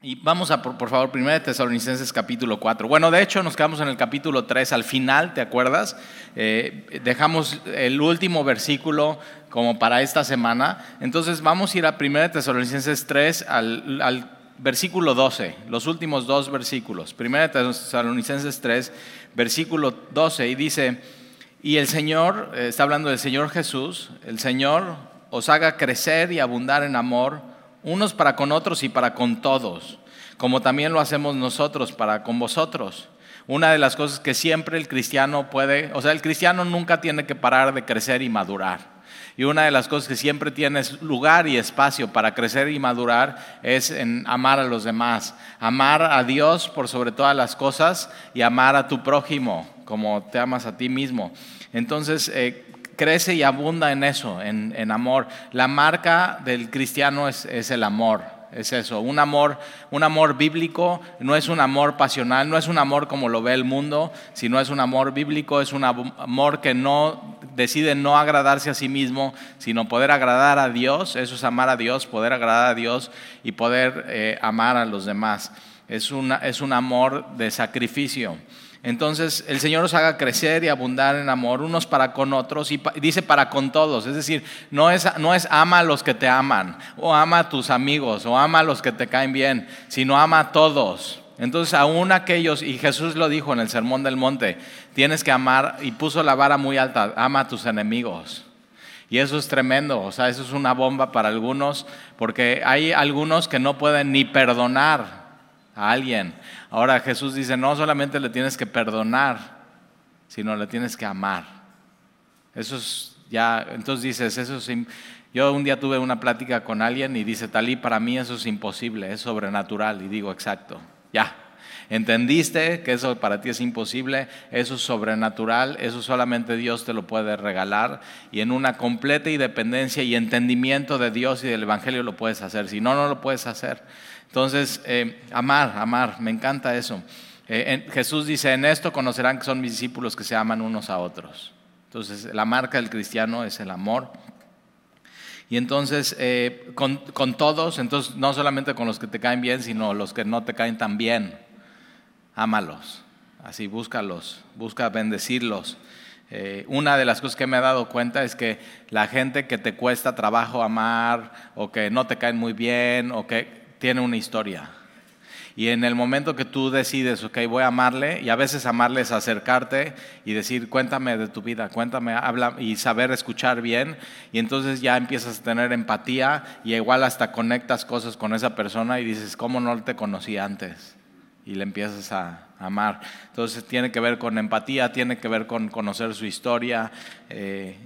Y vamos a, por, favor, 1 Tesalonicenses capítulo 4. Bueno, de hecho nos quedamos en el capítulo 3 al final, ¿te acuerdas? Eh, dejamos el último versículo como para esta semana. Entonces vamos a ir a 1 Tesalonicenses 3 al, al versículo 12, los últimos dos versículos. 1 Tesalonicenses 3, versículo 12, y dice, y el Señor, eh, está hablando del Señor Jesús, el Señor os haga crecer y abundar en amor unos para con otros y para con todos, como también lo hacemos nosotros para con vosotros. Una de las cosas que siempre el cristiano puede, o sea, el cristiano nunca tiene que parar de crecer y madurar. Y una de las cosas que siempre tienes lugar y espacio para crecer y madurar es en amar a los demás. Amar a Dios por sobre todas las cosas y amar a tu prójimo como te amas a ti mismo. Entonces, eh, crece y abunda en eso, en, amor. La marca del cristiano es, el amor, es eso, un amor, un amor bíblico, no es un amor pasional, no es un amor como lo ve el mundo, sino es un amor bíblico, es un amor que no decide no agradarse a sí mismo, sino poder agradar a Dios, eso es amar a Dios, poder agradar a Dios y poder eh, amar a los demás. Es, una, es un amor de sacrificio. Entonces el Señor os haga crecer y abundar en amor unos para con otros y dice para con todos. Es decir, no es, no es ama a los que te aman o ama a tus amigos o ama a los que te caen bien, sino ama a todos. Entonces aún aquellos, y Jesús lo dijo en el Sermón del Monte, tienes que amar y puso la vara muy alta, ama a tus enemigos. Y eso es tremendo, o sea, eso es una bomba para algunos, porque hay algunos que no pueden ni perdonar a alguien. Ahora Jesús dice, no solamente le tienes que perdonar, sino le tienes que amar. Eso es ya, entonces dices, eso es... Yo un día tuve una plática con alguien y dice, Talí, para mí eso es imposible, es sobrenatural. Y digo, exacto, ya. ¿Entendiste que eso para ti es imposible? Eso es sobrenatural, eso solamente Dios te lo puede regalar y en una completa independencia y entendimiento de Dios y del Evangelio lo puedes hacer, si no, no lo puedes hacer. Entonces, eh, amar, amar, me encanta eso. Eh, Jesús dice, en esto conocerán que son mis discípulos que se aman unos a otros. Entonces, la marca del cristiano es el amor. Y entonces, eh, con, todos, entonces no solamente con los que te caen bien, sino los que no te caen tan bien, ámalos. Así, búscalos, busca bendecirlos. una de las cosas que me he dado cuenta es que la gente que te cuesta trabajo amar o que no te caen muy bien o que tiene una historia. Y en el momento que tú decides, ok, voy a amarle, y a veces amarle es acercarte y decir, cuéntame de tu vida, cuéntame, habla y saber escuchar bien, y entonces ya empiezas a tener empatía y igual hasta conectas cosas con esa persona y dices, ¿cómo no te conocí antes? Y le empiezas a amar. Entonces tiene que ver con empatía, tiene que ver con conocer su historia. Eh,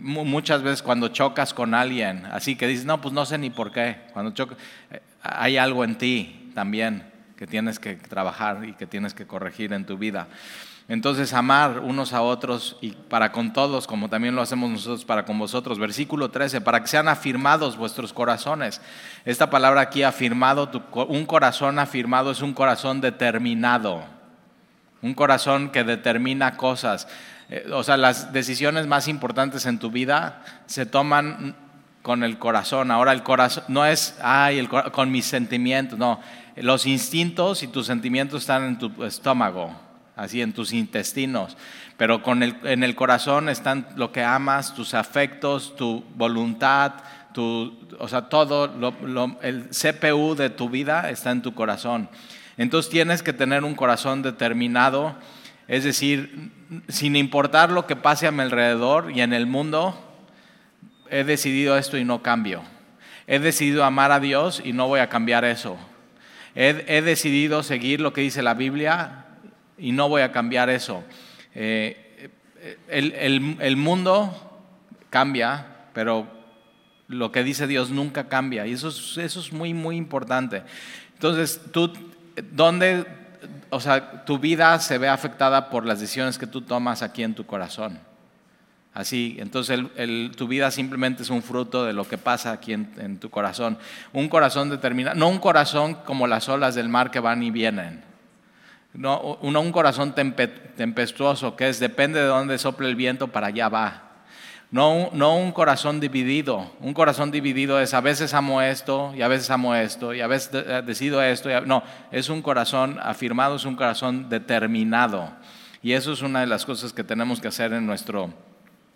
muchas veces cuando chocas con alguien, así que dices, no, pues no sé ni por qué, cuando chocas, eh, hay algo en ti también que tienes que trabajar y que tienes que corregir en tu vida. Entonces, amar unos a otros y para con todos, como también lo hacemos nosotros para con vosotros. Versículo 13, para que sean afirmados vuestros corazones. Esta palabra aquí, afirmado, un corazón afirmado es un corazón determinado, un corazón que determina cosas. Eh, o sea, las decisiones más importantes en tu vida se toman con el corazón. Ahora el corazón no es, ay, con mis sentimientos, no. Los instintos y tus sentimientos están en tu estómago, así en tus intestinos, pero con el, en el corazón están lo que amas, tus afectos, tu voluntad, tu, o sea, todo, el CPU de tu vida está en tu corazón. Entonces tienes que tener un corazón determinado es decir, sin importar lo que pase a mi alrededor y en el mundo, he decidido esto y no cambio. He decidido amar a Dios y no voy a cambiar eso. He, decidido seguir lo que dice la Biblia y no voy a cambiar eso. Eh, el, mundo cambia, pero lo que dice Dios nunca cambia. Y eso eso es muy, muy importante. Entonces, tú, ¿dónde o sea, tu vida se ve afectada por las decisiones que tú tomas aquí en tu corazón. Así, entonces tu vida simplemente es un fruto de lo que pasa aquí en, tu corazón. Un corazón determinado, no un corazón como las olas del mar que van y vienen. No, un corazón tempestuoso que es, depende de dónde sople el viento, para allá va. No, no un corazón dividido. Un corazón dividido es a veces amo esto y a veces amo esto y a veces eh, decido esto. no, es un corazón afirmado, es un corazón determinado. Y eso es una de las cosas que tenemos que hacer en nuestro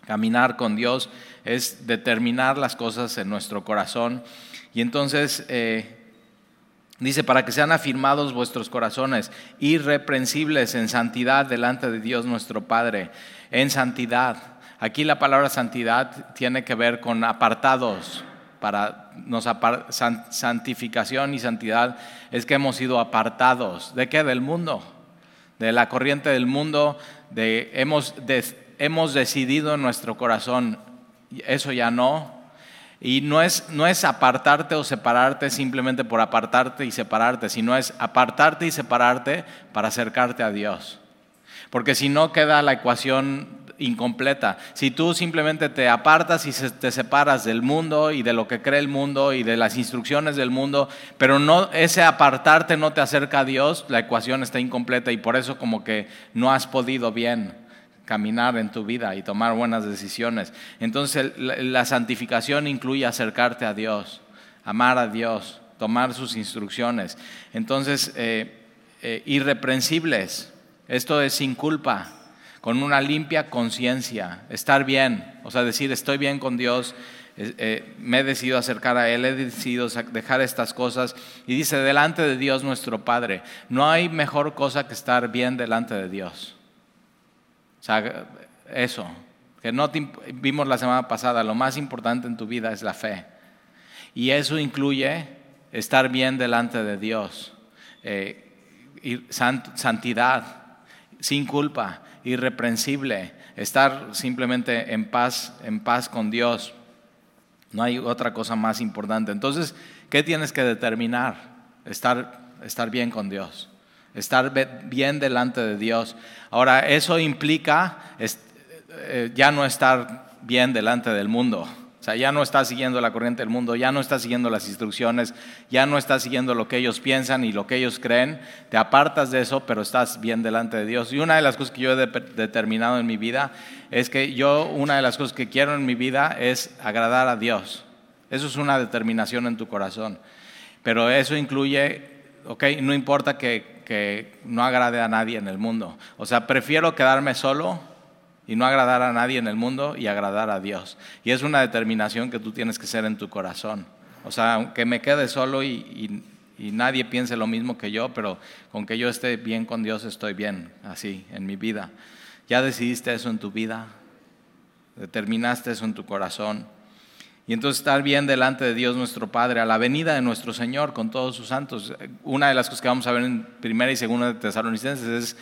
caminar con Dios, es determinar las cosas en nuestro corazón. Y entonces eh, dice, para que sean afirmados vuestros corazones, irreprensibles en santidad delante de Dios nuestro Padre, en santidad. Aquí la palabra santidad tiene que ver con apartados. Para nos santificación y santidad es que hemos sido apartados. ¿De qué? Del mundo. De la corriente del mundo. De, hemos, hemos decidido en nuestro corazón, eso ya no. Y no es, no es apartarte o separarte simplemente por apartarte y separarte, sino es apartarte y separarte para acercarte a Dios. Porque si no queda la ecuación incompleta. Si tú simplemente te apartas y te separas del mundo y de lo que cree el mundo y de las instrucciones del mundo, pero no ese apartarte no te acerca a Dios, la ecuación está incompleta y por eso como que no has podido bien caminar en tu vida y tomar buenas decisiones. Entonces la santificación incluye acercarte a Dios, amar a Dios, tomar sus instrucciones. Entonces, eh, eh, irreprensibles, esto es sin culpa con una limpia conciencia, estar bien, o sea, decir, estoy bien con Dios, eh, me he decidido acercar a Él, he decidido dejar estas cosas. Y dice, delante de Dios nuestro Padre, no hay mejor cosa que estar bien delante de Dios. Eso, que no vimos la semana pasada, lo más importante en tu vida es la fe. Y eso incluye estar bien delante de Dios, eh, y santidad, sin culpa irreprensible, estar simplemente en paz, en paz con Dios. No hay otra cosa más importante. Entonces, ¿qué tienes que determinar? Estar, estar bien con Dios, estar bien delante de Dios. Ahora, eso implica eh, ya no estar bien delante del mundo. Ya no estás siguiendo la corriente del mundo, ya no estás siguiendo las instrucciones, ya no estás siguiendo lo que ellos piensan y lo que ellos creen. Te apartas de eso, pero estás bien delante de Dios. Y una de las cosas que yo he determinado en mi vida es que yo, una de las cosas que quiero en mi vida es agradar a Dios. Eso es una determinación en tu corazón. Pero eso incluye, ok, no importa que, que no agrade a nadie en el mundo. O sea, prefiero quedarme solo y no agradar a nadie en el mundo y agradar a Dios. Y es una determinación que tú tienes que ser en tu corazón. O sea, aunque me quede solo y, nadie piense lo mismo que yo, pero con que yo esté bien con Dios estoy bien, así, en mi vida. ¿Ya decidiste eso en tu vida? ¿Determinaste eso en tu corazón? Y entonces estar bien delante de Dios nuestro Padre, a la venida de nuestro Señor con todos sus santos. Una de las cosas que vamos a ver en primera y segunda de Tesalonicenses es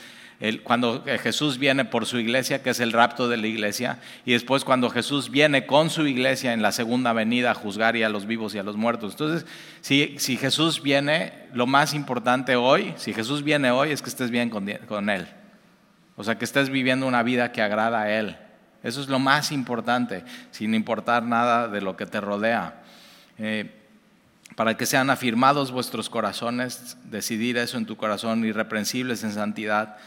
cuando Jesús viene por su iglesia, que es el rapto de la iglesia, y después cuando Jesús viene con su iglesia en la segunda venida a juzgar a los vivos y a los muertos. Entonces, si, si Jesús viene, lo más importante hoy, si Jesús viene hoy, es que estés bien con, Él. O sea, que estés viviendo una vida que agrada a Él. Eso es lo más importante, sin importar nada de lo que te rodea. Eh, para que sean afirmados vuestros corazones, decidir eso en tu corazón, irreprensibles en santidad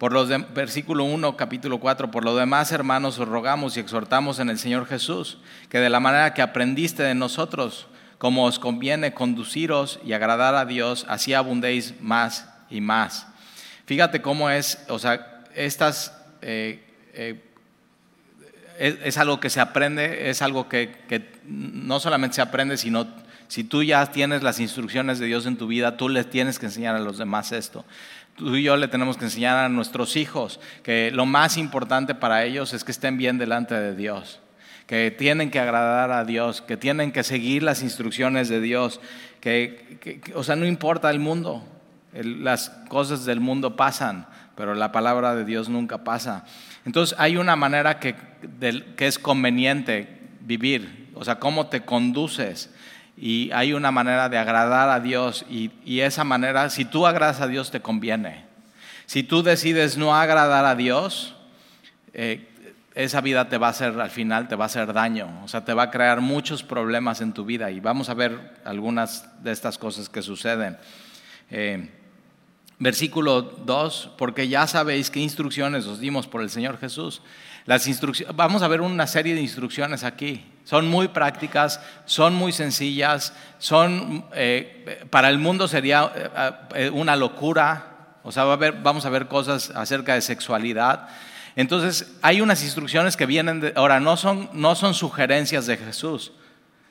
por los versículo 1, capítulo 4, por lo demás, hermanos, os rogamos y exhortamos en el Señor Jesús, que de la manera que aprendiste de nosotros, como os conviene conduciros y agradar a Dios, así abundéis más y más. Fíjate cómo es, o sea, estas eh, eh, es, algo que se aprende, es algo que, que no solamente se aprende, sino si tú ya tienes las instrucciones de Dios en tu vida, tú les tienes que enseñar a los demás esto tú y yo le tenemos que enseñar a nuestros hijos que lo más importante para ellos es que estén bien delante de Dios, que tienen que agradar a Dios, que tienen que seguir las instrucciones de Dios, que, o sea, no importa el mundo, las cosas del mundo pasan, pero la palabra de Dios nunca pasa. Entonces hay una manera que, que es conveniente vivir, o sea, cómo te conduces y hay una manera de agradar a Dios y, esa manera, si tú agradas a Dios, te conviene. Si tú decides no agradar a Dios, eh, esa vida te va a hacer, al final, te va a hacer daño, o sea, te va a crear muchos problemas en tu vida y vamos a ver algunas de estas cosas que suceden. Eh, Versículo 2, porque ya sabéis qué instrucciones os dimos por el Señor Jesús. Las vamos a ver una serie de instrucciones aquí. Son muy prácticas, son muy sencillas, son, eh, para el mundo sería eh, eh, una locura. O sea, vamos a ver cosas acerca de sexualidad. Entonces, hay unas instrucciones que vienen de, ahora, no son, no son sugerencias de Jesús,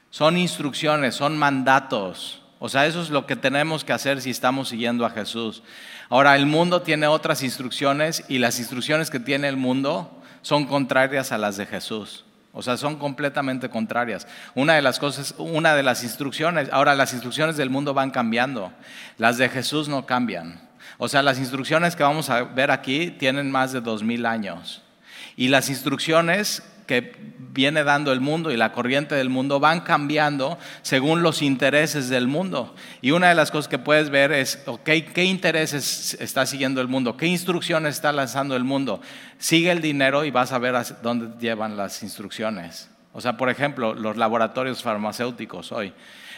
son instrucciones, son mandatos. O sea, eso es lo que tenemos que hacer si estamos siguiendo a Jesús. Ahora, el mundo tiene otras instrucciones y las instrucciones que tiene el mundo son contrarias a las de Jesús. O sea, son completamente contrarias. Una de las cosas, una de las instrucciones, ahora las instrucciones del mundo van cambiando, las de Jesús no cambian. O sea, las instrucciones que vamos a ver aquí tienen más de dos mil años. Y las instrucciones que viene dando el mundo y la corriente del mundo van cambiando según los intereses del mundo. Y una de las cosas que puedes ver es, ¿qué intereses está siguiendo el mundo? ¿Qué instrucciones está lanzando el mundo? Sigue el dinero y vas a ver dónde llevan las instrucciones. O sea, por ejemplo, los laboratorios farmacéuticos hoy.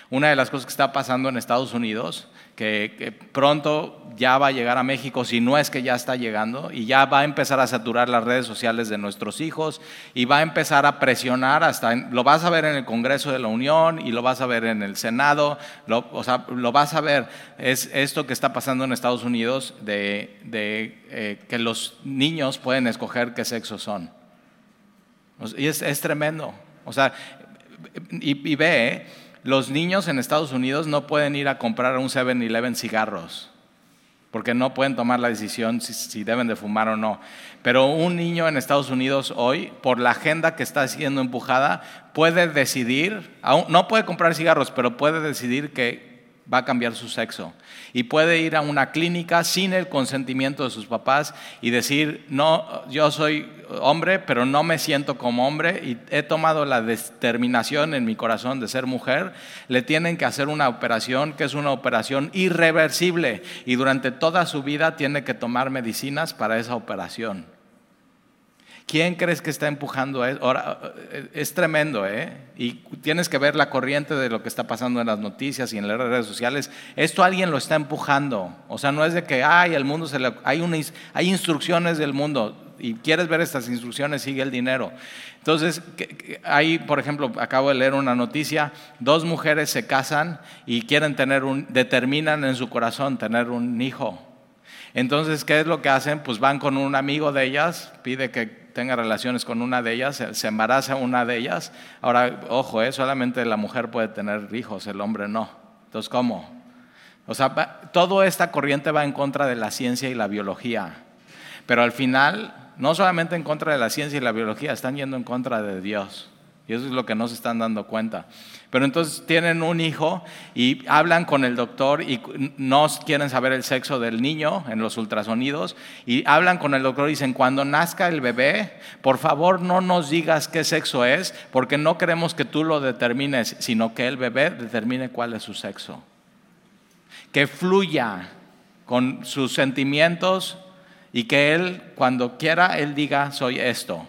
Una de las cosas que está pasando en Estados Unidos que, pronto ya va a llegar a México, si no es que ya está llegando, y ya va a empezar a saturar las redes sociales de nuestros hijos y va a empezar a presionar hasta, lo vas a ver en el Congreso de la Unión y lo vas a ver en el Senado, lo, o sea, lo vas a ver, es esto que está pasando en Estados Unidos de, eh, que los niños pueden escoger qué sexo son. Y es, tremendo. O sea, y, ve. Los niños en Estados Unidos no pueden ir a comprar un 7-Eleven cigarros, porque no pueden tomar la decisión si, deben de fumar o no. Pero un niño en Estados Unidos hoy, por la agenda que está siendo empujada, puede decidir, no puede comprar cigarros, pero puede decidir que va a cambiar su sexo. Y puede ir a una clínica sin el consentimiento de sus papás y decir, no, yo soy hombre, pero no me siento como hombre y he tomado la determinación en mi corazón de ser mujer. Le tienen que hacer una operación que es una operación irreversible y durante toda su vida tiene que tomar medicinas para esa operación. ¿Quién crees que está empujando eso? Eh, es tremendo, ¿eh? Y tienes que ver la corriente de lo que está pasando en las noticias y en las redes sociales. Esto alguien lo está empujando. O sea, no es de que, ay, el mundo se le... Hay, hay instrucciones del mundo y quieres ver estas instrucciones, sigue el dinero. Entonces, ahí, por ejemplo, acabo de leer una noticia, dos mujeres se casan y quieren tener un, determinan en su corazón tener un hijo. Entonces, ¿qué es lo que hacen? Pues van con un amigo de ellas, pide que tenga relaciones con una de ellas, se embaraza una de ellas. Ahora, ojo, ¿eh? solamente la mujer puede tener hijos, el hombre no. Entonces, ¿cómo? O sea, toda esta corriente va en contra de la ciencia y la biología. Pero al final, no solamente en contra de la ciencia y la biología, están yendo en contra de Dios. Y eso es lo que no se están dando cuenta. Pero entonces tienen un hijo y hablan con el doctor y no quieren saber el sexo del niño en los ultrasonidos y hablan con el doctor y dicen, cuando nazca el bebé, por favor no nos digas qué sexo es, porque no queremos que tú lo determines, sino que el bebé determine cuál es su sexo. Que fluya con sus sentimientos y que él, cuando quiera, él diga, soy esto.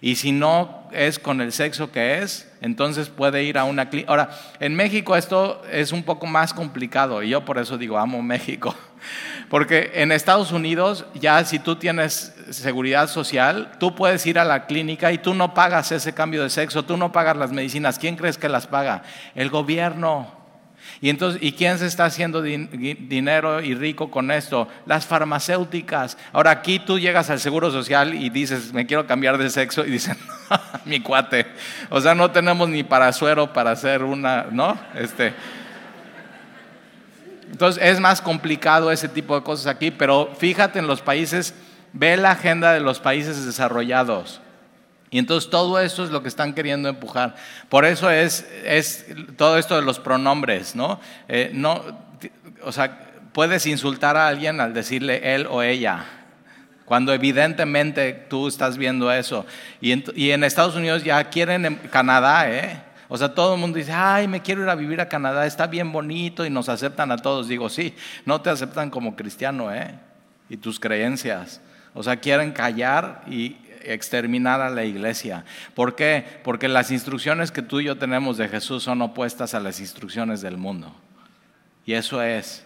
Y si no es con el sexo que es, entonces puede ir a una clínica. Ahora, en México esto es un poco más complicado y yo por eso digo, amo México. Porque en Estados Unidos ya si tú tienes seguridad social, tú puedes ir a la clínica y tú no pagas ese cambio de sexo, tú no pagas las medicinas. ¿Quién crees que las paga? El gobierno. Y entonces, ¿y quién se está haciendo dinero y rico con esto? Las farmacéuticas. Ahora aquí tú llegas al seguro social y dices, me quiero cambiar de sexo y dicen, mi cuate, o sea, no tenemos ni para suero para hacer una, ¿no? Este. Entonces es más complicado ese tipo de cosas aquí, pero fíjate en los países, ve la agenda de los países desarrollados. Y entonces todo esto es lo que están queriendo empujar. Por eso es, es todo esto de los pronombres, ¿no? Eh, no o sea, puedes insultar a alguien al decirle él o ella, cuando evidentemente tú estás viendo eso. Y en, Estados Unidos ya quieren en Canadá, ¿eh? O sea, todo el mundo dice, ay, me quiero ir a vivir a Canadá, está bien bonito y nos aceptan a todos. Digo, sí, no te aceptan como cristiano, ¿eh? Y tus creencias. O sea, quieren callar y exterminar a la iglesia. ¿Por qué? Porque las instrucciones que tú y yo tenemos de Jesús son opuestas a las instrucciones del mundo. Y eso es.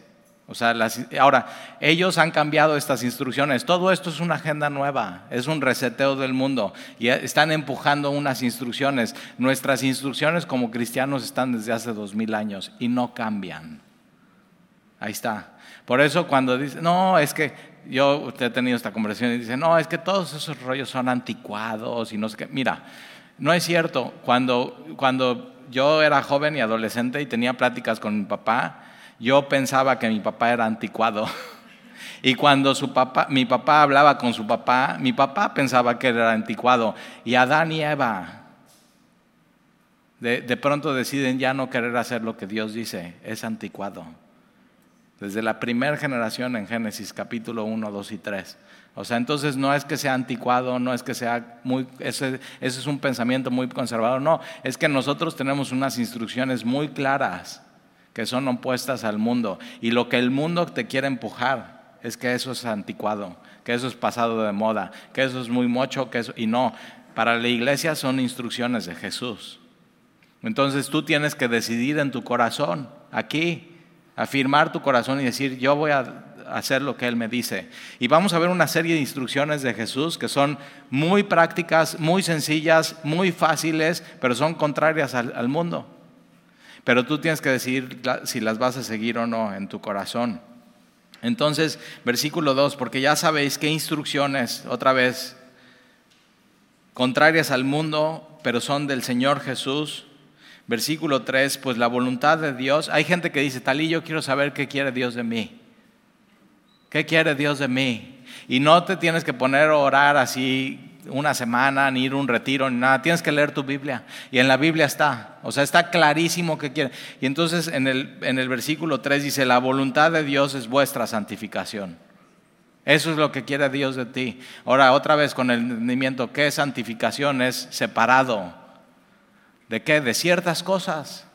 O sea, ahora, ellos han cambiado estas instrucciones. Todo esto es una agenda nueva, es un reseteo del mundo. Y están empujando unas instrucciones. Nuestras instrucciones como cristianos están desde hace dos mil años y no cambian. Ahí está. Por eso cuando dice, no, es que yo he tenido esta conversación y dice, no, es que todos esos rollos son anticuados y no sé qué. Mira, no es cierto. Cuando, cuando yo era joven y adolescente y tenía pláticas con mi papá, yo pensaba que mi papá era anticuado. Y cuando su papá, mi papá hablaba con su papá, mi papá pensaba que era anticuado. Y Adán y Eva de, de pronto deciden ya no querer hacer lo que Dios dice, es anticuado. Desde la primera generación en Génesis capítulo 1, 2 y 3. O sea, entonces no es que sea anticuado, no es que sea muy, ese, es un pensamiento muy conservador, no, es que nosotros tenemos unas instrucciones muy claras que son opuestas al mundo. Y lo que el mundo te quiere empujar es que eso es anticuado, que eso es pasado de moda, que eso es muy mocho, que eso, y no, para la iglesia son instrucciones de Jesús. Entonces tú tienes que decidir en tu corazón, aquí, afirmar tu corazón y decir, yo voy a hacer lo que Él me dice. Y vamos a ver una serie de instrucciones de Jesús que son muy prácticas, muy sencillas, muy fáciles, pero son contrarias al, mundo. Pero tú tienes que decidir si las vas a seguir o no en tu corazón. Entonces, versículo 2, porque ya sabéis qué instrucciones, otra vez, contrarias al mundo, pero son del Señor Jesús. Versículo 3, pues la voluntad de Dios. Hay gente que dice, Talí, yo quiero saber qué quiere Dios de mí. ¿Qué quiere Dios de mí? Y no te tienes que poner a orar así una semana, ni ir a un retiro, ni nada. Tienes que leer tu Biblia. Y en la Biblia está. O sea, está clarísimo que quiere. Y entonces en el, en el versículo 3 dice, la voluntad de Dios es vuestra santificación. Eso es lo que quiere Dios de ti. Ahora, otra vez con el entendimiento, ¿qué santificación? Es separado. ¿De qué? De ciertas cosas.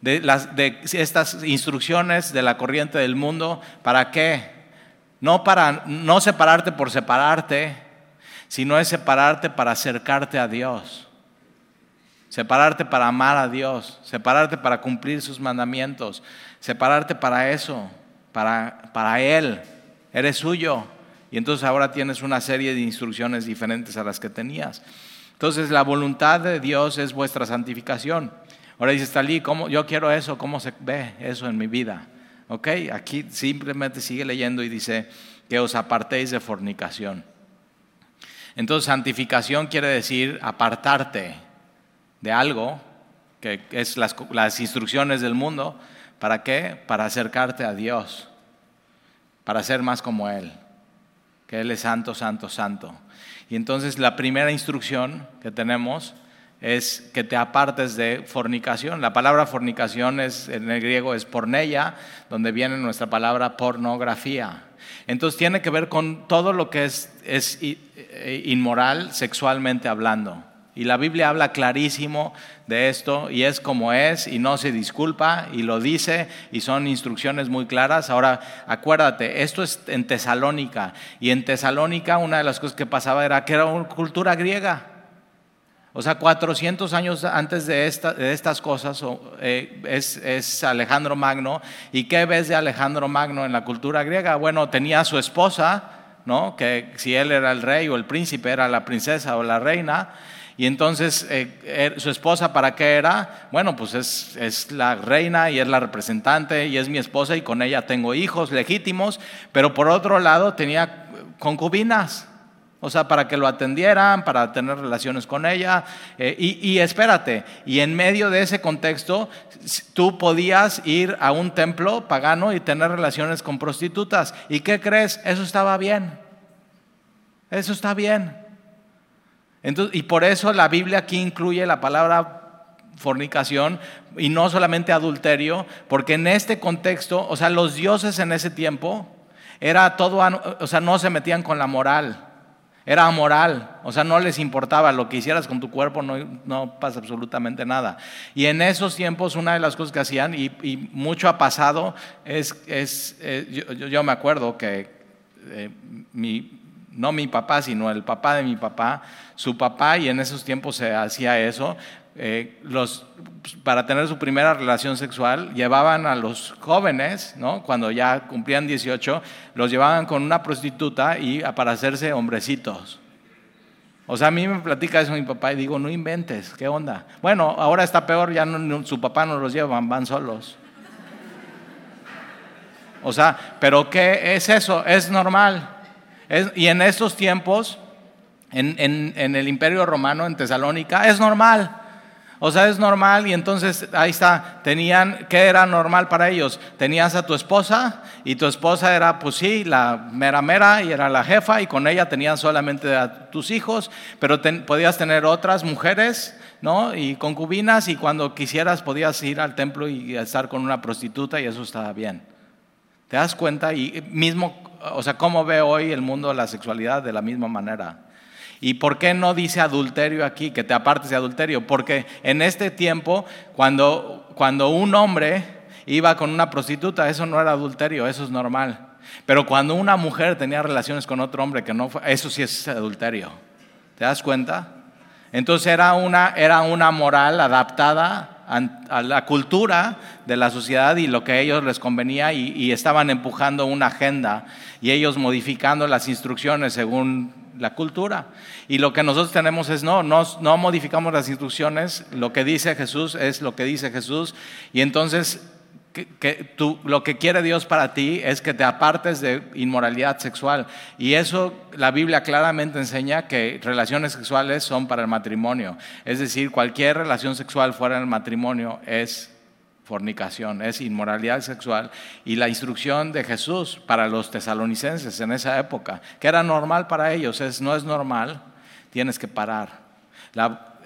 De, estas instrucciones de la corriente del mundo. ¿Para qué? No para no separarte por separarte, sino es separarte para acercarte a Dios. Separarte para amar a Dios, separarte para cumplir sus mandamientos, separarte para eso, para, para Él. Eres suyo. Y entonces ahora tienes una serie de instrucciones diferentes a las que tenías. Entonces la voluntad de Dios es vuestra santificación. Ahora dices, Talí, ¿cómo, yo quiero eso, ¿cómo se ve eso en mi vida? Ok, aquí simplemente sigue leyendo y dice que os apartéis de fornicación. Entonces, santificación quiere decir apartarte de algo, que es las, las instrucciones del mundo. ¿Para qué? Para acercarte a Dios, para ser más como Él, que Él es santo, santo, santo. Y entonces la primera instrucción que tenemos es que te apartes de fornicación. La palabra fornicación es, en el griego es porneia, donde viene nuestra palabra pornografía. Entonces tiene que ver con todo lo que es, eh, inmoral sexualmente hablando. Y la Biblia habla clarísimo de esto y es como es y no se disculpa y lo dice y son instrucciones muy claras. Ahora, acuérdate, esto es en Tesalónica y en Tesalónica una de las cosas que pasaba era que era una cultura griega. O sea, 400 años antes de, estas cosas eh, es, Alejandro Magno. ¿Y qué ves de Alejandro Magno en la cultura griega? Bueno, tenía a su esposa, ¿no? que si él era el rey o el príncipe, era la princesa o la reina. Y entonces, eh, er, ¿su esposa para qué era? Bueno, pues es, es, la reina y es la representante y es mi esposa y con ella tengo hijos legítimos, pero por otro lado tenía concubinas. O sea, para que lo atendieran, para tener relaciones con ella. Eh, y, espérate, y en medio de ese contexto, tú podías ir a un templo pagano y tener relaciones con prostitutas. ¿Y qué crees? Eso estaba bien. Eso está bien. Entonces, y por eso la Biblia aquí incluye la palabra fornicación y no solamente adulterio, porque en este contexto, o sea, los dioses en ese tiempo, era todo, o sea, no se metían con la moral. Era amoral, o sea, no les importaba lo que hicieras con tu cuerpo, no, pasa absolutamente nada. Y en esos tiempos una de las cosas que hacían, y, mucho ha pasado, es, es eh, yo, me acuerdo que eh, mi, no mi papá, sino el papá de mi papá, su papá, y en esos tiempos se hacía eso, eh, los, para tener su primera relación sexual, llevaban a los jóvenes, ¿no? cuando ya cumplían 18, los llevaban con una prostituta y para hacerse hombrecitos. O sea, a mí me platica eso mi papá y digo, no inventes, ¿qué onda? Bueno, ahora está peor, ya su papá no los lleva, van solos. O sea, pero ¿qué es eso? Es normal. Y en estos tiempos, en, el Imperio Romano, en Tesalónica, es normal. O sea, es normal y entonces ahí está, tenían, ¿qué era normal para ellos? Tenías a tu esposa y tu esposa era, pues sí, la mera mera y era la jefa y con ella tenían solamente a tus hijos, pero podías tener otras mujeres, ¿no? Y concubinas y cuando quisieras podías ir al templo y estar con una prostituta y eso estaba bien. ¿Te das cuenta? Y mismo, o sea, ¿cómo ve hoy el mundo la sexualidad de la misma manera? ¿Y por qué no dice adulterio aquí, que te apartes de adulterio? Porque en este tiempo, cuando, cuando un hombre iba con una prostituta, eso no era adulterio, eso es normal. Pero cuando una mujer tenía relaciones con otro hombre que no fue, eso sí es adulterio. ¿Te das cuenta? Entonces era una, era una moral adaptada a la cultura de la sociedad y lo que a ellos les convenía y, y estaban empujando una agenda y ellos modificando las instrucciones según la cultura. Y lo que nosotros tenemos es, no, no, no modificamos las instrucciones, lo que dice Jesús es lo que dice Jesús. Y entonces que, tú, lo que quiere Dios para ti es que te apartes de inmoralidad sexual. Y eso la Biblia claramente enseña que relaciones sexuales son para el matrimonio. Es decir, cualquier relación sexual fuera del matrimonio es fornicación, es inmoralidad sexual. Y la instrucción de Jesús para los tesalonicenses en esa época, que era normal para ellos, es no es normal, tienes que parar.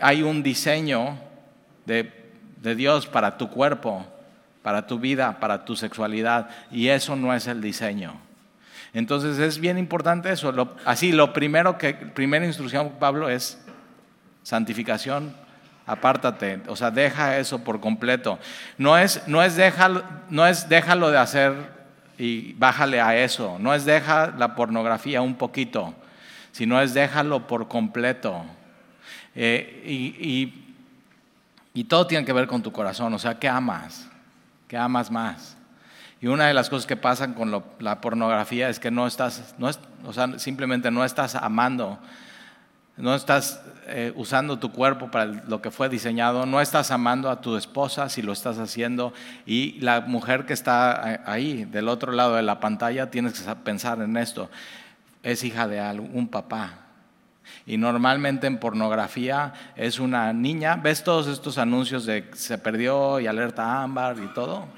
hay un diseño de, Dios para tu cuerpo, para tu vida, para tu sexualidad, y eso no es el diseño. Entonces es bien importante eso. así, lo primero que, primera instrucción, Pablo, es santificación apártate, o sea, deja eso por completo. No es, no es, déjalo, no es déjalo de hacer y bájale a eso, no es deja la pornografía un poquito, sino es déjalo por completo. Eh, y, todo tiene que ver con tu corazón, o sea, ¿qué amas? ¿Qué amas más? Y una de las cosas que pasan con la pornografía es que no estás, no es, o sea, simplemente no estás amando no estás eh, usando tu cuerpo para lo que fue diseñado, no estás amando a tu esposa si lo estás haciendo y la mujer que está ahí del otro lado de la pantalla tienes que pensar en esto, es hija de algún papá. Y normalmente en pornografía es una niña, ¿ves todos estos anuncios de se perdió y alerta ámbar y todo?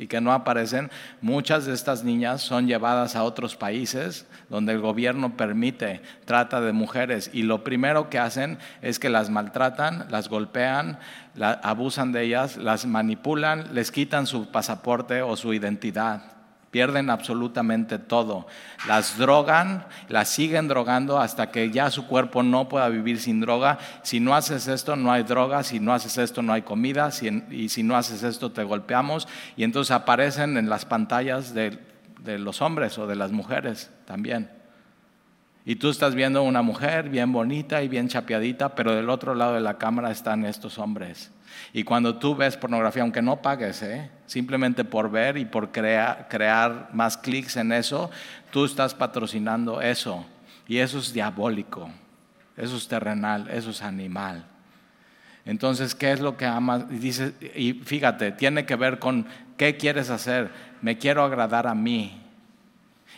y que no aparecen, muchas de estas niñas son llevadas a otros países donde el gobierno permite trata de mujeres. Y lo primero que hacen es que las maltratan, las golpean, abusan de ellas, las manipulan, les quitan su pasaporte o su identidad pierden absolutamente todo. Las drogan, las siguen drogando hasta que ya su cuerpo no pueda vivir sin droga. Si no haces esto, no hay droga, si no haces esto, no hay comida, y si no haces esto, te golpeamos. Y entonces aparecen en las pantallas de, de los hombres o de las mujeres también. Y tú estás viendo una mujer bien bonita y bien chapeadita, pero del otro lado de la cámara están estos hombres y cuando tú ves pornografía, aunque no pagues, ¿eh? simplemente por ver y por crear más clics en eso, tú estás patrocinando eso. Y eso es diabólico, eso es terrenal, eso es animal. Entonces, ¿qué es lo que amas? Y, y fíjate, tiene que ver con qué quieres hacer. Me quiero agradar a mí.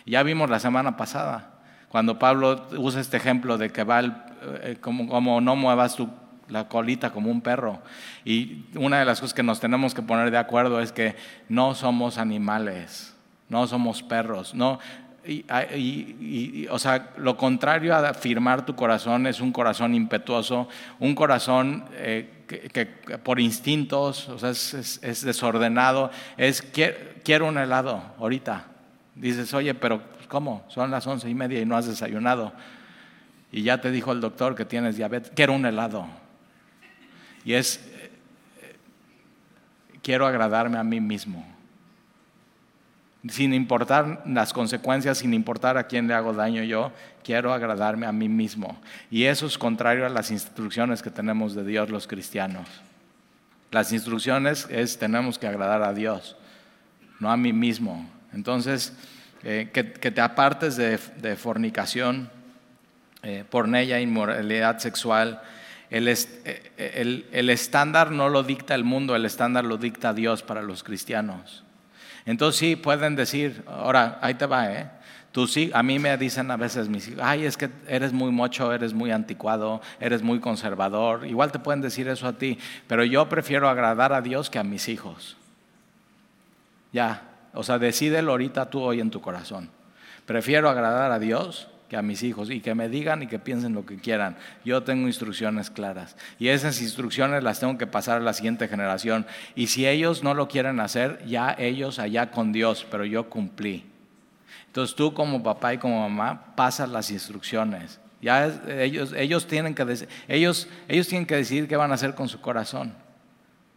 Ya vimos la semana pasada, cuando Pablo usa este ejemplo de que va eh, como, como no muevas tu la colita como un perro. Y una de las cosas que nos tenemos que poner de acuerdo es que no somos animales, no somos perros, no. Y, o sea, lo contrario a afirmar tu corazón es un corazón impetuoso, un corazón eh, que, por instintos, o sea, es, es, desordenado, es quiero, un helado ahorita. Dices, oye, pero ¿cómo? Son las once y media y no has desayunado. Y ya te dijo el doctor que tienes diabetes, quiero un helado. Y es, quiero agradarme a mí mismo. sin importar las consecuencias, sin importar a quién le hago daño yo, quiero agradarme a mí mismo. Y eso es contrario a las instrucciones que tenemos de Dios los cristianos. Las instrucciones es tenemos que agradar a Dios, no a mí mismo. Entonces, eh, que, te apartes de, fornicación, eh, pornella, inmoralidad sexual. El, eh, el estándar no lo dicta el mundo, el estándar lo dicta Dios para los cristianos. Entonces sí pueden decir, ahora, ahí te va, ¿eh? Tú sí, a mí me dicen a veces mis hijos, ay, es que eres muy mocho, eres muy anticuado, eres muy conservador. Igual te pueden decir eso a ti, pero yo prefiero agradar a Dios que a mis hijos. Ya, o sea, decídelo ahorita tú hoy en tu corazón. Prefiero agradar a Dios que a mis hijos y que me digan y que piensen lo que quieran. Yo tengo instrucciones claras y esas instrucciones las tengo que pasar a la siguiente generación. Y si ellos no lo quieren hacer, ya ellos allá con Dios, pero yo cumplí. Entonces tú como papá y como mamá pasas las instrucciones. Ya ellos, ellos, tienen que, ellos, ellos tienen que decidir qué van a hacer con su corazón.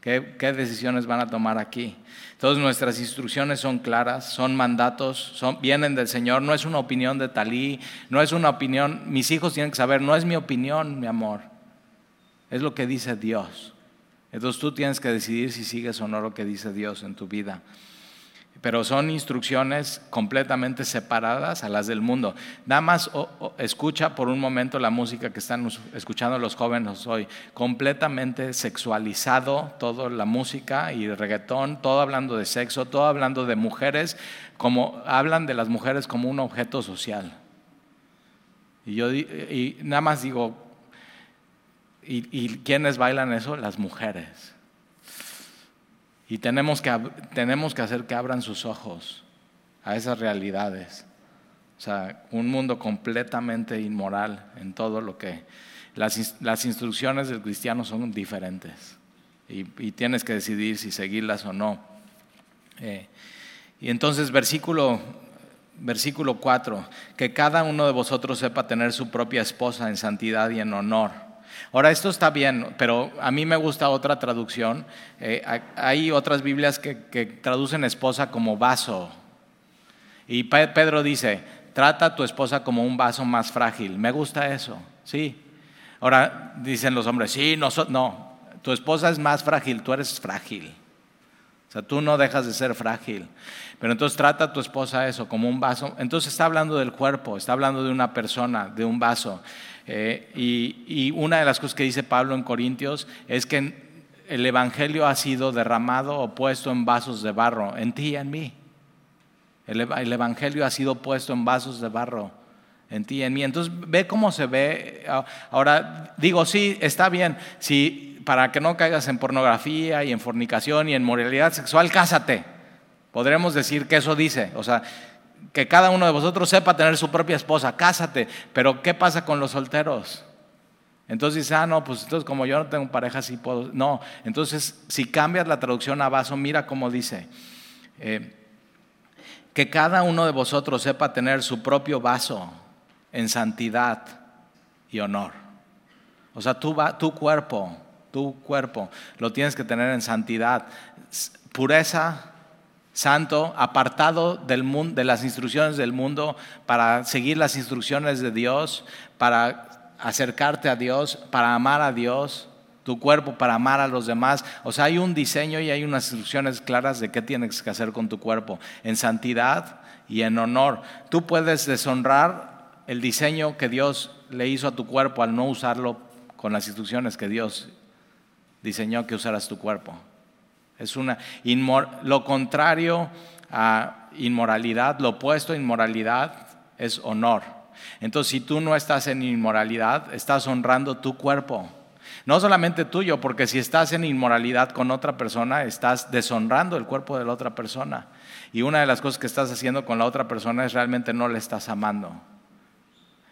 ¿Qué, decisiones van a tomar aquí? Todas nuestras instrucciones son claras, son mandatos, son, vienen del Señor, no es una opinión de Talí, no es una opinión, mis hijos tienen que saber, no es mi opinión, mi amor, es lo que dice Dios. Entonces tú tienes que decidir si sigues o no lo que dice Dios en tu vida pero son instrucciones completamente separadas a las del mundo. Nada más escucha por un momento la música que están escuchando los jóvenes hoy, completamente sexualizado toda la música y el reggaetón, todo hablando de sexo, todo hablando de mujeres, como hablan de las mujeres como un objeto social. Y yo y nada más digo, ¿y, y quiénes bailan eso? Las mujeres. Y tenemos que, tenemos que hacer que abran sus ojos a esas realidades. O sea, un mundo completamente inmoral en todo lo que... Las, las instrucciones del cristiano son diferentes y, tienes que decidir si seguirlas o no. Eh, y entonces versículo, versículo 4, que cada uno de vosotros sepa tener su propia esposa en santidad y en honor Ahora, esto está bien, pero a mí me gusta otra traducción. Eh, hay otras Biblias que, traducen esposa como vaso. Y Pedro dice, trata a tu esposa como un vaso más frágil. Me gusta eso, sí. Ahora dicen los hombres, sí, no, no, tu esposa es más frágil, tú eres frágil. O sea, tú no dejas de ser frágil. Pero entonces trata a tu esposa eso como un vaso. Entonces está hablando del cuerpo, está hablando de una persona, de un vaso. Eh, y, una de las cosas que dice Pablo en Corintios es que el Evangelio ha sido derramado o puesto en vasos de barro, en ti y en mí. El, Evangelio ha sido puesto en vasos de barro, en ti y en mí. Entonces ve cómo se ve. Ahora digo, sí, está bien, si para que no caigas en pornografía y en fornicación y en moralidad sexual, cásate. Podremos decir que eso dice. O sea, que cada uno de vosotros sepa tener su propia esposa, cásate. Pero ¿qué pasa con los solteros? Entonces dice, ah, no, pues entonces como yo no tengo pareja, sí puedo. No, entonces si cambias la traducción a vaso, mira cómo dice. Eh, que cada uno de vosotros sepa tener su propio vaso en santidad y honor. O sea, tu, tu cuerpo, tu cuerpo, lo tienes que tener en santidad, pureza santo, apartado del mundo, de las instrucciones del mundo, para seguir las instrucciones de Dios, para acercarte a Dios, para amar a Dios, tu cuerpo para amar a los demás. O sea, hay un diseño y hay unas instrucciones claras de qué tienes que hacer con tu cuerpo, en santidad y en honor. Tú puedes deshonrar el diseño que Dios le hizo a tu cuerpo al no usarlo con las instrucciones que Dios diseñó que usaras tu cuerpo. Es una lo contrario a inmoralidad, lo opuesto a inmoralidad es honor. Entonces, si tú no estás en inmoralidad, estás honrando tu cuerpo. No solamente tuyo, porque si estás en inmoralidad con otra persona, estás deshonrando el cuerpo de la otra persona. Y una de las cosas que estás haciendo con la otra persona es realmente no le estás amando.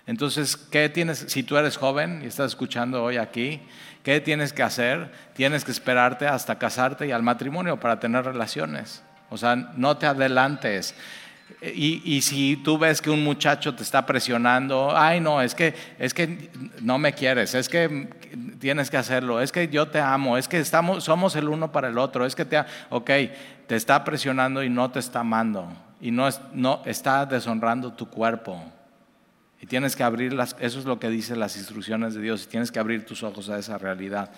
Entonces, ¿qué tienes? Si tú eres joven y estás escuchando hoy aquí, ¿qué tienes que hacer? Tienes que esperarte hasta casarte y al matrimonio para tener relaciones. O sea, no te adelantes. Y, si tú ves que un muchacho te está presionando, ay no, es que, es que no me quieres, es que tienes que hacerlo, es que yo te amo, es que estamos, somos el uno para el otro, es que te, ok, te está presionando y no te está amando y no, no está deshonrando tu cuerpo. Y tienes que abrir las, eso es lo que dicen las instrucciones de Dios, y tienes que abrir tus ojos a esa realidad.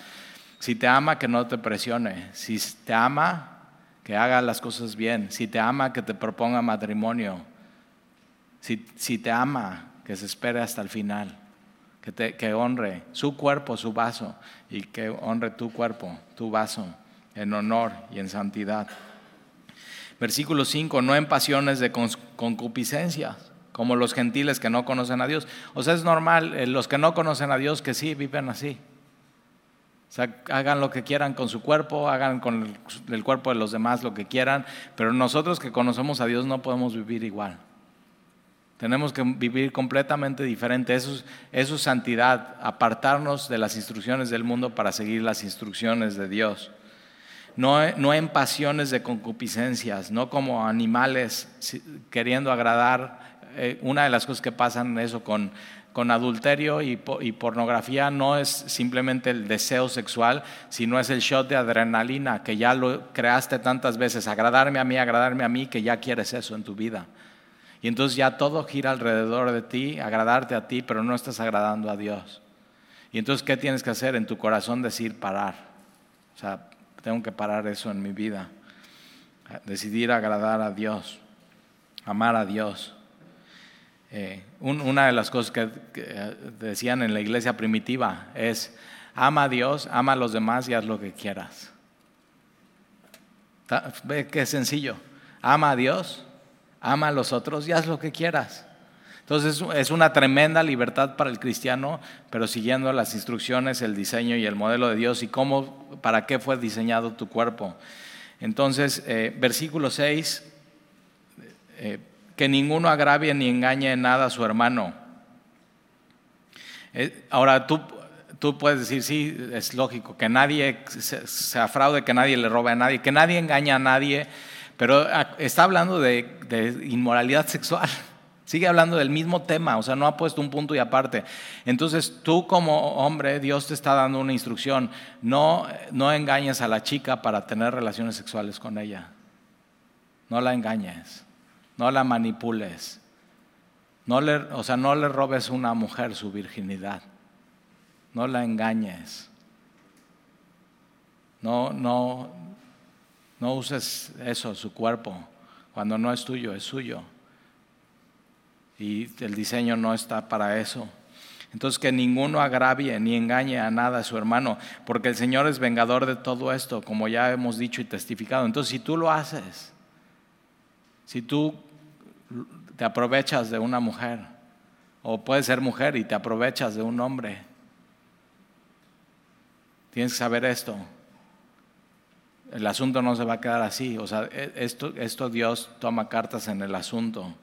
Si te ama, que no te presione. Si te ama, que haga las cosas bien. Si te ama, que te proponga matrimonio. Si, si te ama, que se espere hasta el final. Que, te, que honre su cuerpo, su vaso, y que honre tu cuerpo, tu vaso, en honor y en santidad. Versículo 5, no en pasiones de concupiscencia, como los gentiles que no conocen a Dios. O sea, es normal, eh, los que no conocen a Dios que sí viven así. O sea, hagan lo que quieran con su cuerpo, hagan con el, cuerpo de los demás lo que quieran, pero nosotros que conocemos a Dios no podemos vivir igual. Tenemos que vivir completamente diferente. Eso es, eso santidad, apartarnos de las instrucciones del mundo para seguir las instrucciones de Dios no, en pasiones de concupiscencias, no como animales queriendo agradar. Eh, una de las cosas que pasan eso con, con adulterio y, pornografía no es simplemente el deseo sexual, sino es el shot de adrenalina que ya lo creaste tantas veces, agradarme a mí, agradarme a mí, que ya quieres eso en tu vida. Y entonces ya todo gira alrededor de ti, agradarte a ti, pero no estás agradando a Dios. Y entonces, ¿qué tienes que hacer en tu corazón? Decir parar. O sea, tengo que parar eso en mi vida. Decidir agradar a Dios, amar a Dios. Eh, una de las cosas que, decían en la iglesia primitiva es, ama a Dios, ama a los demás y haz lo que quieras. Ve qué sencillo. Ama a Dios, ama a los otros y haz lo que quieras. Entonces es una tremenda libertad para el cristiano, pero siguiendo las instrucciones, el diseño y el modelo de Dios y cómo, para qué fue diseñado tu cuerpo. Entonces, eh, versículo 6, eh, que ninguno agravie ni engañe en nada a su hermano. Eh, ahora tú, tú puedes decir, sí, es lógico, que nadie se, afraude, que nadie le robe a nadie, que nadie engañe a nadie, pero ah, está hablando de, de inmoralidad sexual. Sigue hablando del mismo tema, o sea, no ha puesto un punto y aparte. Entonces tú como hombre, Dios te está dando una instrucción. No, no engañes a la chica para tener relaciones sexuales con ella. No la engañes, no la manipules. No le, o sea, no le robes a una mujer su virginidad. No la engañes. No, no, no uses eso, su cuerpo, cuando no es tuyo, es suyo y el diseño no está para eso. Entonces que ninguno agravie ni engañe a nada a su hermano, porque el Señor es vengador de todo esto, como ya hemos dicho y testificado. Entonces si tú lo haces, si tú te aprovechas de una mujer, o puedes ser mujer y te aprovechas de un hombre, tienes que saber esto. El asunto no se va a quedar así. O sea, e, esto, esto Dios toma cartas en el asunto.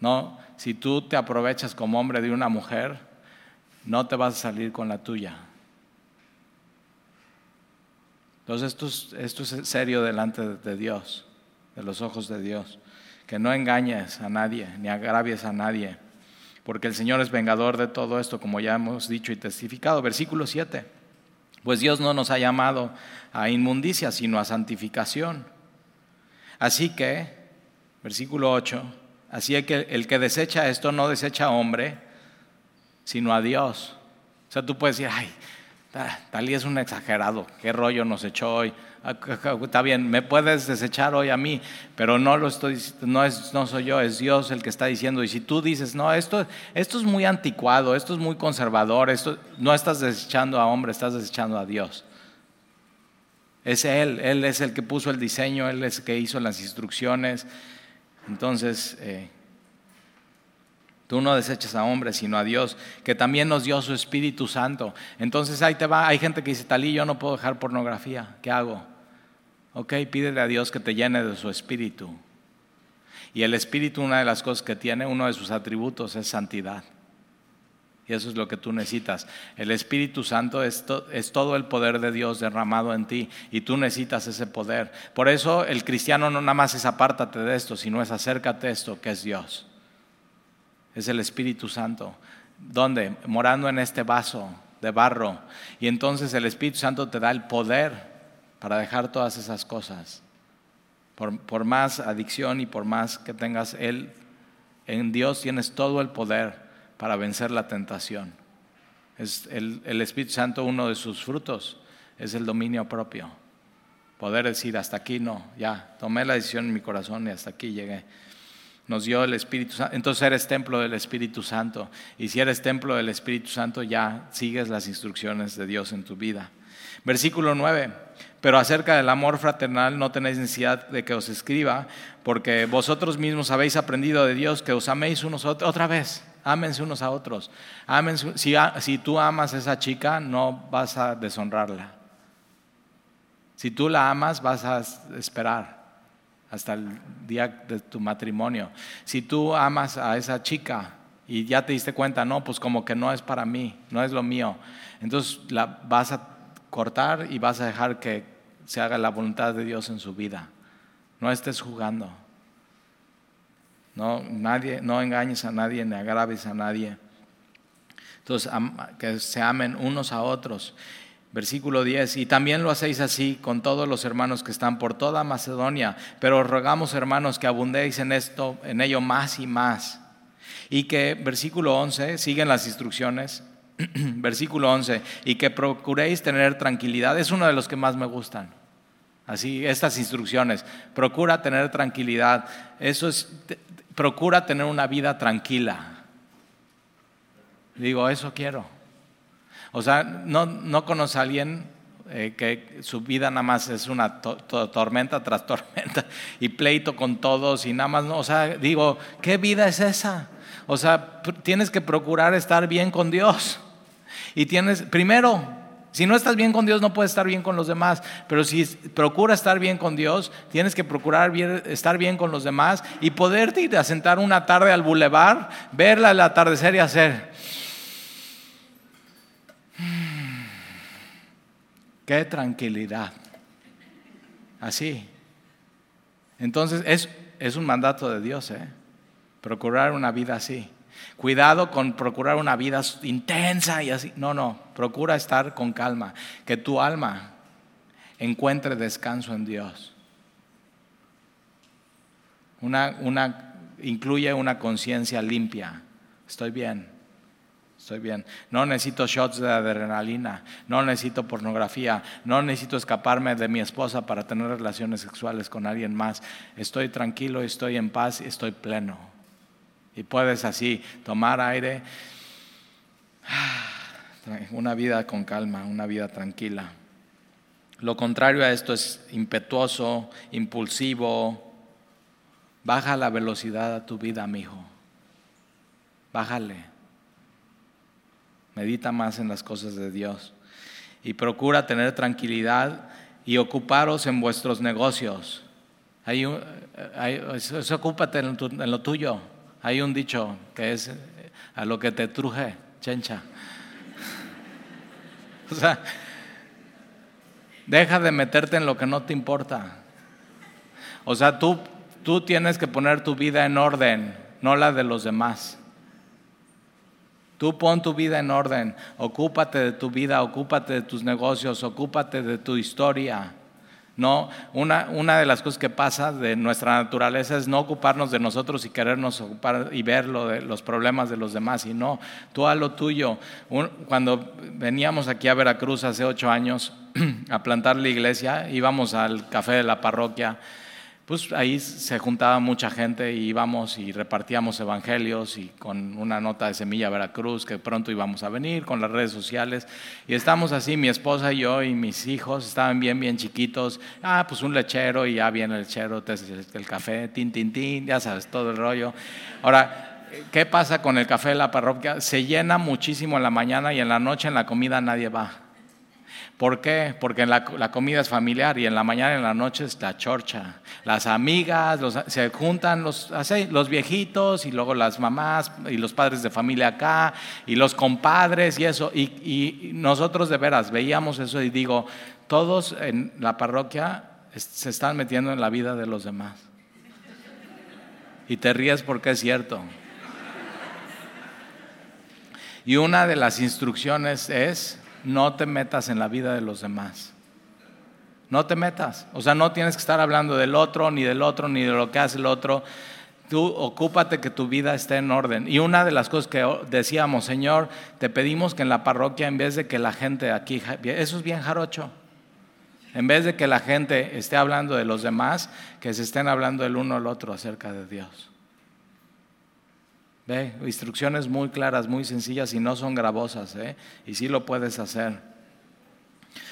No, si tú te aprovechas como hombre de una mujer, no te vas a salir con la tuya. Entonces esto es, esto es serio delante de Dios, de los ojos de Dios. Que no engañes a nadie, ni agravies a nadie, porque el Señor es vengador de todo esto, como ya hemos dicho y testificado. Versículo 7. Pues Dios no nos ha llamado a inmundicia, sino a santificación. Así que, versículo 8, Así es que el que desecha esto no desecha a hombre, sino a Dios. O sea, tú puedes decir, ay, Talí es un exagerado, qué rollo nos echó hoy. Está bien, me puedes desechar hoy a mí, pero no lo estoy, no es, no soy yo, es Dios el que está diciendo. Y si tú dices, no, esto, esto es muy anticuado, esto es muy conservador, esto, no estás desechando a hombre, estás desechando a Dios. Es Él, Él es el que puso el diseño, Él es el que hizo las instrucciones. Entonces, eh, tú no desechas a hombres, sino a Dios, que también nos dio su Espíritu Santo. Entonces ahí te va, hay gente que dice, Talí, yo no puedo dejar pornografía, ¿qué hago? Ok, pídele a Dios que te llene de su Espíritu. Y el Espíritu, una de las cosas que tiene, uno de sus atributos es santidad. Y eso es lo que tú necesitas. El Espíritu Santo es, todo el poder de Dios derramado en ti y tú necesitas ese poder. Por eso el cristiano no nada más es apártate de esto, sino es acércate a esto que es Dios. Es el Espíritu Santo. ¿Dónde? Morando en este vaso de barro. Y entonces el Espíritu Santo te da el poder para dejar todas esas cosas. Por, por más adicción y por más que tengas, Él, en Dios tienes todo el poder para vencer la tentación. Es el, el Espíritu Santo, uno de sus frutos, es el dominio propio. Poder decir, hasta aquí no, ya, tomé la decisión en mi corazón y hasta aquí llegué nos dio el Espíritu Santo. Entonces eres templo del Espíritu Santo. Y si eres templo del Espíritu Santo, ya sigues las instrucciones de Dios en tu vida. Versículo 9. Pero acerca del amor fraternal no tenéis necesidad de que os escriba, porque vosotros mismos habéis aprendido de Dios que os améis unos a otros. Otra vez, ámense unos a otros. si, si tú amas a esa chica, no vas a deshonrarla. Si tú la amas, vas a esperar hasta el día de tu matrimonio. Si tú amas a esa chica y ya te diste cuenta, no, pues como que no es para mí, no es lo mío, entonces la vas a cortar y vas a dejar que se haga la voluntad de Dios en su vida. No estés jugando. No, nadie, no engañes a nadie ni agraves a nadie. Entonces, que se amen unos a otros. Versículo 10, y también lo hacéis así con todos los hermanos que están por toda Macedonia, pero os rogamos hermanos que abundéis en esto, en ello más y más. Y que, versículo 11, siguen las instrucciones, versículo 11, y que procuréis tener tranquilidad, es uno de los que más me gustan. Así, estas instrucciones, procura tener tranquilidad, eso es, procura tener una vida tranquila. Digo, eso quiero. O sea, no, no conoce a alguien eh, que su vida nada más es una tormenta tras tormenta y pleito con todos y nada más, no, o sea, digo, ¿qué vida es esa? O sea, tienes que procurar estar bien con Dios. Y tienes, primero, si no estás bien con Dios, no puedes estar bien con los demás. Pero si procura estar bien con Dios, tienes que procurar estar bien con los demás y poderte ir a sentar una tarde al bulevar, verla el atardecer y hacer. Qué tranquilidad. Así. Entonces es, es un mandato de Dios, ¿eh? Procurar una vida así. Cuidado con procurar una vida intensa y así. No, no, procura estar con calma. Que tu alma encuentre descanso en Dios. Una, una, incluye una conciencia limpia. Estoy bien. Estoy bien. No necesito shots de adrenalina. No necesito pornografía. No necesito escaparme de mi esposa para tener relaciones sexuales con alguien más. Estoy tranquilo, estoy en paz, estoy pleno. Y puedes así tomar aire. Una vida con calma, una vida tranquila. Lo contrario a esto es impetuoso, impulsivo. Baja la velocidad a tu vida, amigo. Bájale. Medita más en las cosas de Dios y procura tener tranquilidad y ocuparos en vuestros negocios. Hay ocúpate en, lo tuyo. Hay un dicho que es a lo que te truje, chencha. o sea, deja de meterte en lo que no te importa. O sea, tú, tú tienes que poner tu vida en orden, no la de los demás. Tú pon tu vida en orden, ocúpate de tu vida, ocúpate de tus negocios, ocúpate de tu historia. No, una, una de las cosas que pasa de nuestra naturaleza es no ocuparnos de nosotros y querernos ocupar y ver los problemas de los demás, y no, tú a lo tuyo. cuando veníamos aquí a Veracruz hace ocho años a plantar la iglesia, íbamos al café de la parroquia pues ahí se juntaba mucha gente y íbamos y repartíamos evangelios y con una nota de Semilla Veracruz que pronto íbamos a venir con las redes sociales y estamos así, mi esposa y yo y mis hijos estaban bien, bien chiquitos, ah, pues un lechero y ya viene el lechero, el café, tin, tin, tin, ya sabes, todo el rollo. Ahora, ¿qué pasa con el café de la parroquia? Se llena muchísimo en la mañana y en la noche en la comida nadie va. ¿Por qué? Porque la, comida es familiar y en la mañana y en la noche es la chorcha. Las amigas, se juntan los, viejitos y luego las mamás y los padres de familia acá y los compadres y eso. Y nosotros de veras veíamos eso y digo, todos en la parroquia se están metiendo en la vida de los demás. Y te ríes porque es cierto. Y una de las instrucciones es no te metas en la vida de los demás. No te metas. O sea, no tienes que estar hablando del otro, ni del otro, ni de lo que hace el otro. Tú ocúpate que tu vida esté en orden. Y una de las cosas que decíamos, Señor, te pedimos que en la parroquia, en vez de que la gente aquí, eso es bien jarocho, en vez de que la gente esté hablando de los demás, que se estén hablando el uno al otro acerca de Dios. Ve, instrucciones muy claras, muy sencillas y no son gravosas, ¿eh? y sí lo puedes hacer.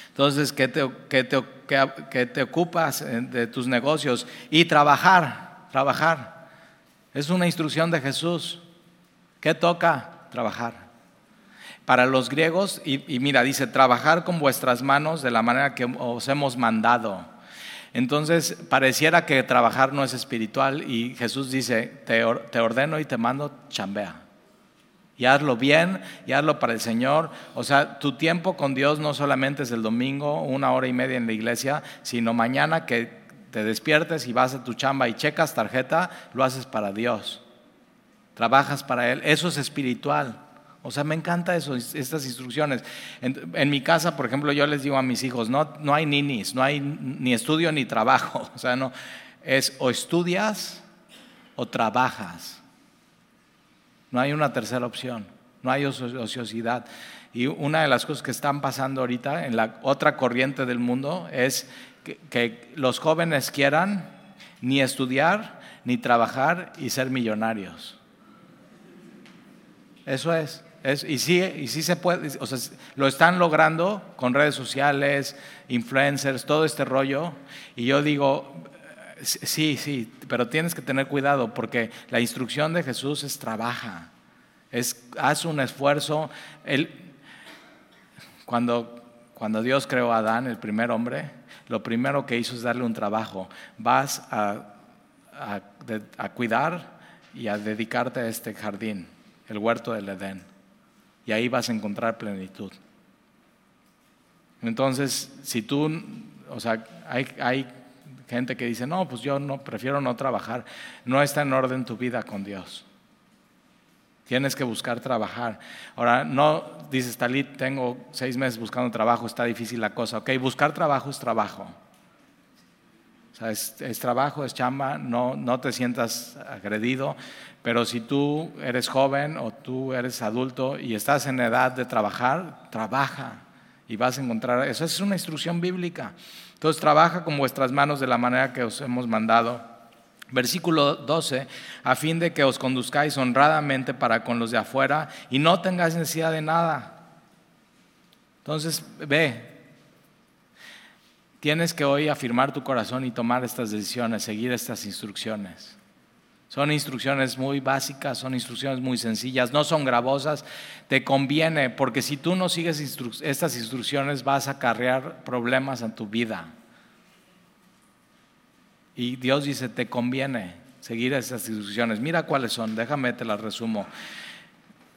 Entonces, ¿qué te, te, te ocupas de tus negocios? Y trabajar, trabajar. Es una instrucción de Jesús. ¿Qué toca? Trabajar. Para los griegos, y, y mira, dice, trabajar con vuestras manos de la manera que os hemos mandado. Entonces, pareciera que trabajar no es espiritual y Jesús dice, te, ordeno y te mando, chambea. Y hazlo bien, y hazlo para el Señor. O sea, tu tiempo con Dios no solamente es el domingo, una hora y media en la iglesia, sino mañana que te despiertes y vas a tu chamba y checas tarjeta, lo haces para Dios. Trabajas para Él. Eso es espiritual. O sea, me encanta eso, estas instrucciones. En, mi casa, por ejemplo, yo les digo a mis hijos, no, no hay ninis, no hay ni estudio ni trabajo. O sea, no, es o estudias o trabajas. No hay una tercera opción, no hay ociosidad. Y una de las cosas que están pasando ahorita en la otra corriente del mundo es que, que los jóvenes quieran ni estudiar, ni trabajar y ser millonarios. Eso es y, sí, y sí se puede, o sea, lo están logrando con redes sociales, influencers, todo este rollo. Y yo digo, sí, sí, pero tienes que tener cuidado porque la instrucción de Jesús es trabaja, es haz un esfuerzo. cuando, cuando Dios creó a Adán, el primer hombre, lo primero que hizo es darle un trabajo. Vas a, a cuidar y a dedicarte a este jardín, el huerto del Edén y ahí vas a encontrar plenitud. Entonces, si tú, o sea, hay, hay gente que dice, no, pues yo no, prefiero no trabajar, no está en orden tu vida con Dios. Tienes que buscar trabajar. Ahora, no dices, Talit, tengo seis meses buscando trabajo, está difícil la cosa. Ok, buscar trabajo es trabajo. O sea, es, trabajo, es chamba, no, no te sientas agredido, pero si tú eres joven o tú eres adulto y estás en edad de trabajar, trabaja y vas a encontrar eso. es una instrucción bíblica. Entonces trabaja con vuestras manos de la manera que os hemos mandado. Versículo 12, a fin de que os conduzcáis honradamente para con los de afuera y no tengáis necesidad de nada. Entonces, ve, tienes que hoy afirmar tu corazón y tomar estas decisiones, seguir estas instrucciones. Son instrucciones muy básicas, son instrucciones muy sencillas, no son gravosas. Te conviene, porque si tú no sigues estas instrucciones vas a acarrear problemas en tu vida. Y Dios dice, te conviene seguir esas instrucciones. Mira cuáles son, déjame te las resumo.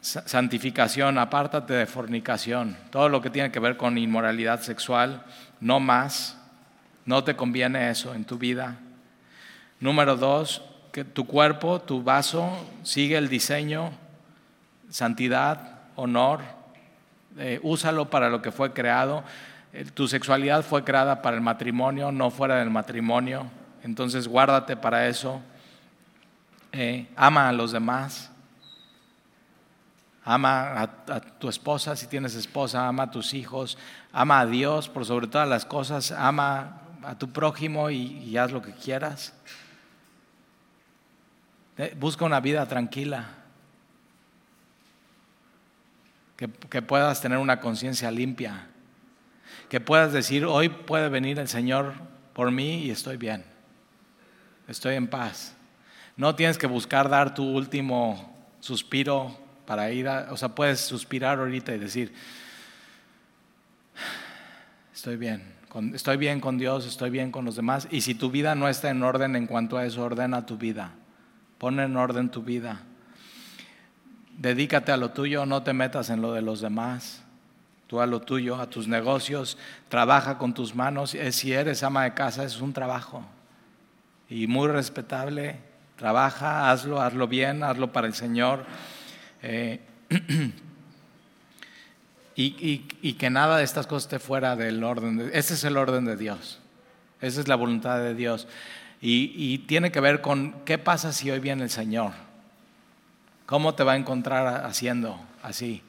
Santificación, apártate de fornicación, todo lo que tiene que ver con inmoralidad sexual, no más, no te conviene eso en tu vida. Número dos, que tu cuerpo, tu vaso, sigue el diseño, santidad, honor, eh, úsalo para lo que fue creado. Eh, tu sexualidad fue creada para el matrimonio, no fuera del matrimonio. Entonces guárdate para eso. Eh, ama a los demás. Ama a, tu esposa si tienes esposa, ama a tus hijos, ama a Dios por sobre todas las cosas, ama a tu prójimo y haz lo que quieras. Eh, busca una vida tranquila. Que, que puedas tener una conciencia limpia. Que puedas decir, hoy puede venir el Señor por mí y estoy bien. Estoy en paz. No tienes que buscar dar tu último suspiro para ir a, o sea, puedes suspirar ahorita y decir, estoy bien, estoy bien con Dios, estoy bien con los demás. Y si tu vida no está en orden en cuanto a eso, ordena tu vida. Pon en orden tu vida. Dedícate a lo tuyo, no te metas en lo de los demás. Tú a lo tuyo, a tus negocios, trabaja con tus manos. Eh, si eres ama de casa, es un trabajo. Y muy respetable, trabaja, hazlo, hazlo bien, hazlo para el Señor. Eh, y, que nada de estas cosas esté fuera del orden. De, ese es el orden de Dios. Esa es la voluntad de Dios. Y, y tiene que ver con qué pasa si hoy viene el Señor. ¿Cómo te va a encontrar haciendo así?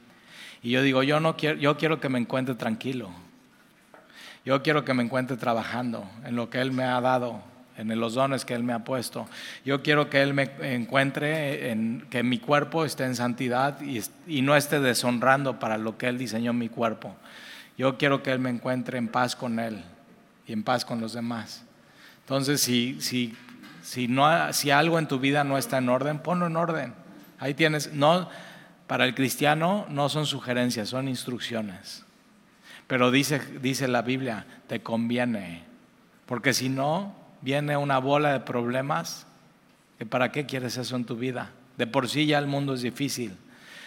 Y yo digo, yo no quiero, yo quiero que me encuentre tranquilo. Yo quiero que me encuentre trabajando en lo que Él me ha dado, en los dones que Él me ha puesto. Yo quiero que Él me encuentre en que mi cuerpo esté en santidad y, y no esté deshonrando para lo que Él diseñó mi cuerpo. Yo quiero que Él me encuentre en paz con Él y en paz con los demás. Entonces, si, si, si, no, si algo en tu vida no está en orden, ponlo en orden. Ahí tienes, no, para el cristiano no son sugerencias, son instrucciones. Pero dice, dice la Biblia, te conviene, porque si no, viene una bola de problemas, ¿para qué quieres eso en tu vida? De por sí ya el mundo es difícil.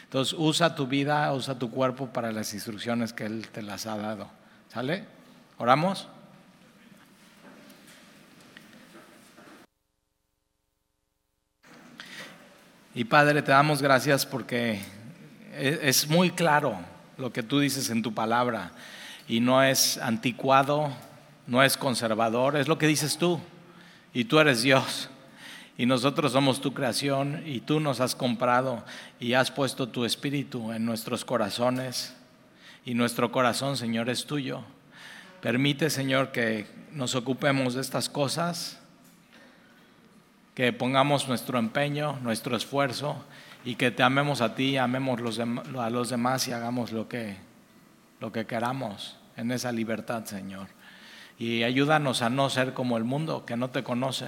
Entonces usa tu vida, usa tu cuerpo para las instrucciones que Él te las ha dado. ¿Sale? ¿Oramos? Y Padre, te damos gracias porque e-, es muy claro lo que tú dices en tu palabra y no es anticuado, no es conservador, es lo que dices tú. Y tú eres Dios. Y nosotros somos tu creación y tú nos has comprado y has puesto tu espíritu en nuestros corazones. Y nuestro corazón, Señor, es tuyo. Permite, Señor, que nos ocupemos de estas cosas, que pongamos nuestro empeño, nuestro esfuerzo y que te amemos a ti, amemos a los demás y hagamos lo que, lo que queramos en esa libertad, Señor. Y ayúdanos a no ser como el mundo que no te conoce,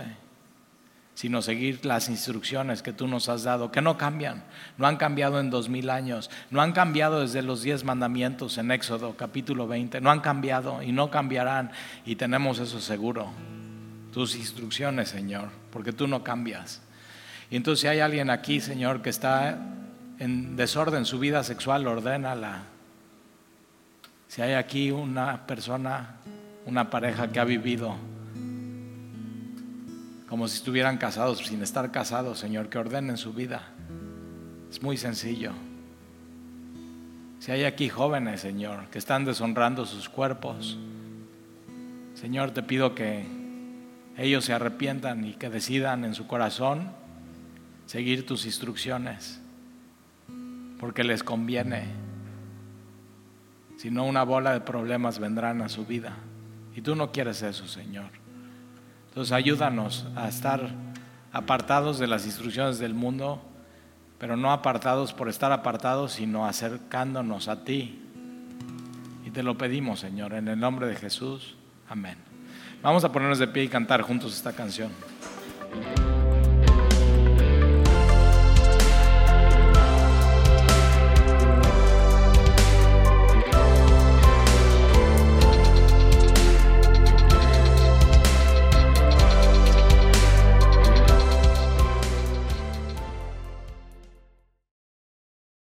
sino seguir las instrucciones que tú nos has dado, que no cambian, no han cambiado en dos mil años, no han cambiado desde los diez mandamientos en Éxodo capítulo 20, no han cambiado y no cambiarán y tenemos eso seguro. Tus instrucciones, Señor, porque tú no cambias. Y entonces si hay alguien aquí, Señor, que está en desorden su vida sexual, ordénala. Si hay aquí una persona una pareja que ha vivido como si estuvieran casados, sin estar casados, Señor, que ordenen su vida. Es muy sencillo. Si hay aquí jóvenes, Señor, que están deshonrando sus cuerpos, Señor, te pido que ellos se arrepientan y que decidan en su corazón seguir tus instrucciones, porque les conviene. Si no, una bola de problemas vendrán a su vida. Y tú no quieres eso, Señor. Entonces ayúdanos a estar apartados de las instrucciones del mundo, pero no apartados por estar apartados, sino acercándonos a ti. Y te lo pedimos, Señor, en el nombre de Jesús. Amén. Vamos a ponernos de pie y cantar juntos esta canción.